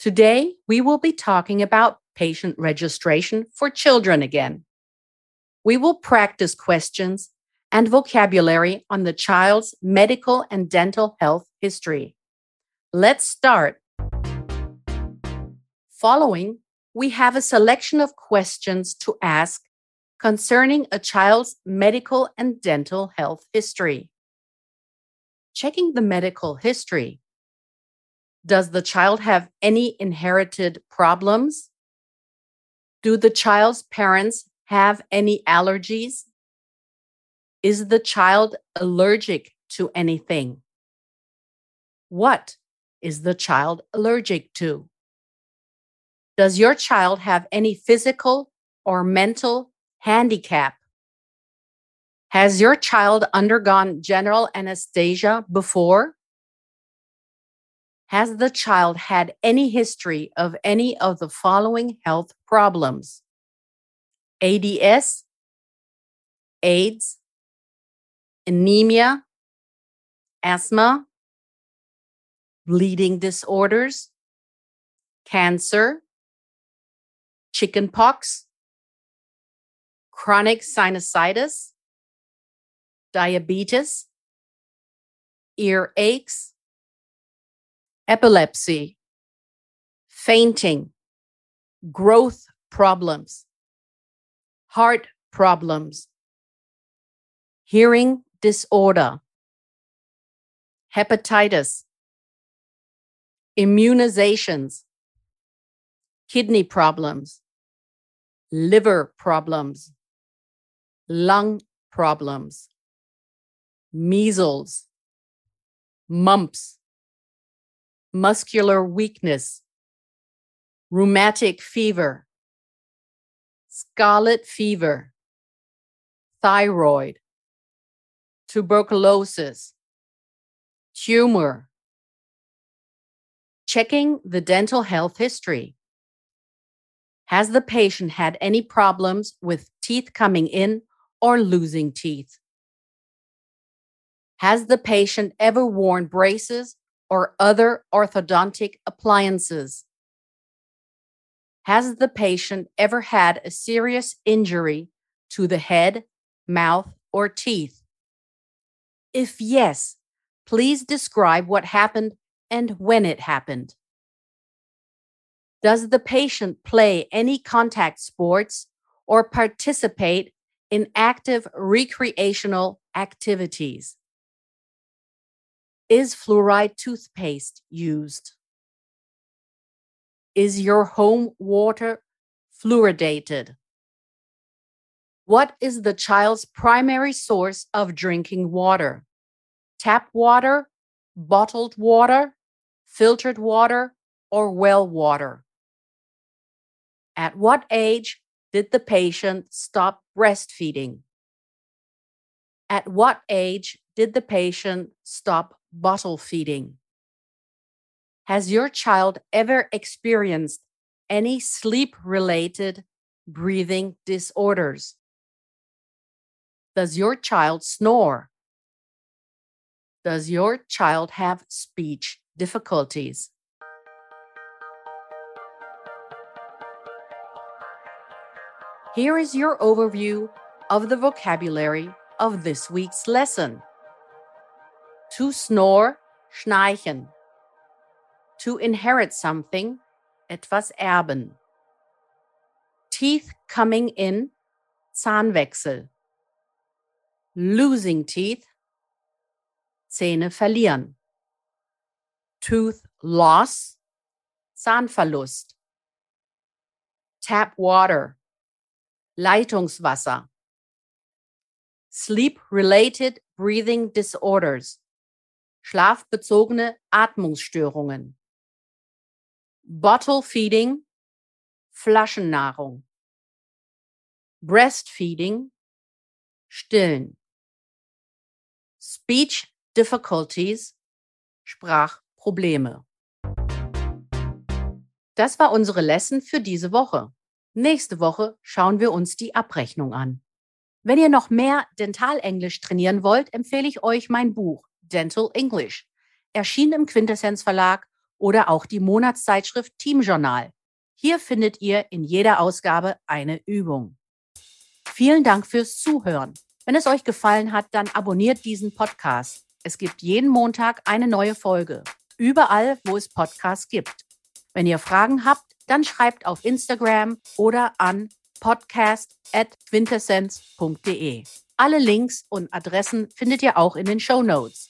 Today, we will be talking about patient registration for children again. We will practice questions and vocabulary on the child's medical and dental health history. Let's start. Following, we have a selection of questions to ask concerning a child's medical and dental health history. Checking the medical history. Does the child have any inherited problems? Do the child's parents have any allergies? Is the child allergic to anything? What is the child allergic to? Does your child have any physical or mental handicap? Has your child undergone general anesthesia before? Has the child had any history of any of the following health problems? ADS, AIDS, anemia, asthma, bleeding disorders, cancer, chickenpox, chronic sinusitis, diabetes, ear aches, epilepsy, fainting, growth problems, heart problems, hearing disorder, hepatitis, immunizations, kidney problems, liver problems, lung problems, measles, mumps, muscular weakness, rheumatic fever, scarlet fever, thyroid, tuberculosis, tumor. Checking the dental health history. Has the patient had any problems with teeth coming in or losing teeth? Has the patient ever worn braces or other orthodontic appliances? Has the patient ever had a serious injury to the head, mouth, or teeth? If yes, please describe what happened and when it happened. Does the patient play any contact sports or participate in active recreational activities? Is fluoride toothpaste used? Is your home water fluoridated? What is the child's primary source of drinking water? Tap water, bottled water, filtered water, or well water? At what age did the patient stop breastfeeding? At what age did the patient stop bottle feeding? Has your child ever experienced any sleep related breathing disorders? Does your child snore? Does your child have speech difficulties? Here is your overview of the vocabulary of this week's lesson. To snore, schnarchen. To inherit something, etwas erben. Teeth coming in, Zahnwechsel. Losing teeth, Zähne verlieren. Tooth loss, Zahnverlust. Tap water, Leitungswasser. Sleep-related breathing disorders. Schlafbezogene Atmungsstörungen. Bottle Feeding, Flaschennahrung. Breastfeeding, Stillen. Speech Difficulties, Sprachprobleme. Das war unsere Lesson für diese Woche. Nächste Woche schauen wir uns die Abrechnung an. Wenn ihr noch mehr Dentalenglisch trainieren wollt, empfehle ich euch mein Buch Dental English, erschienen im Quintessenz Verlag oder auch die Monatszeitschrift Team Journal. Hier findet ihr in jeder Ausgabe eine Übung. Vielen Dank fürs Zuhören. Wenn es euch gefallen hat, dann abonniert diesen Podcast. Es gibt jeden Montag eine neue Folge. Überall, wo es Podcasts gibt. Wenn ihr Fragen habt, dann schreibt auf Instagram oder an podcast.quintessenz.de. Alle Links und Adressen findet ihr auch in den Show Notes.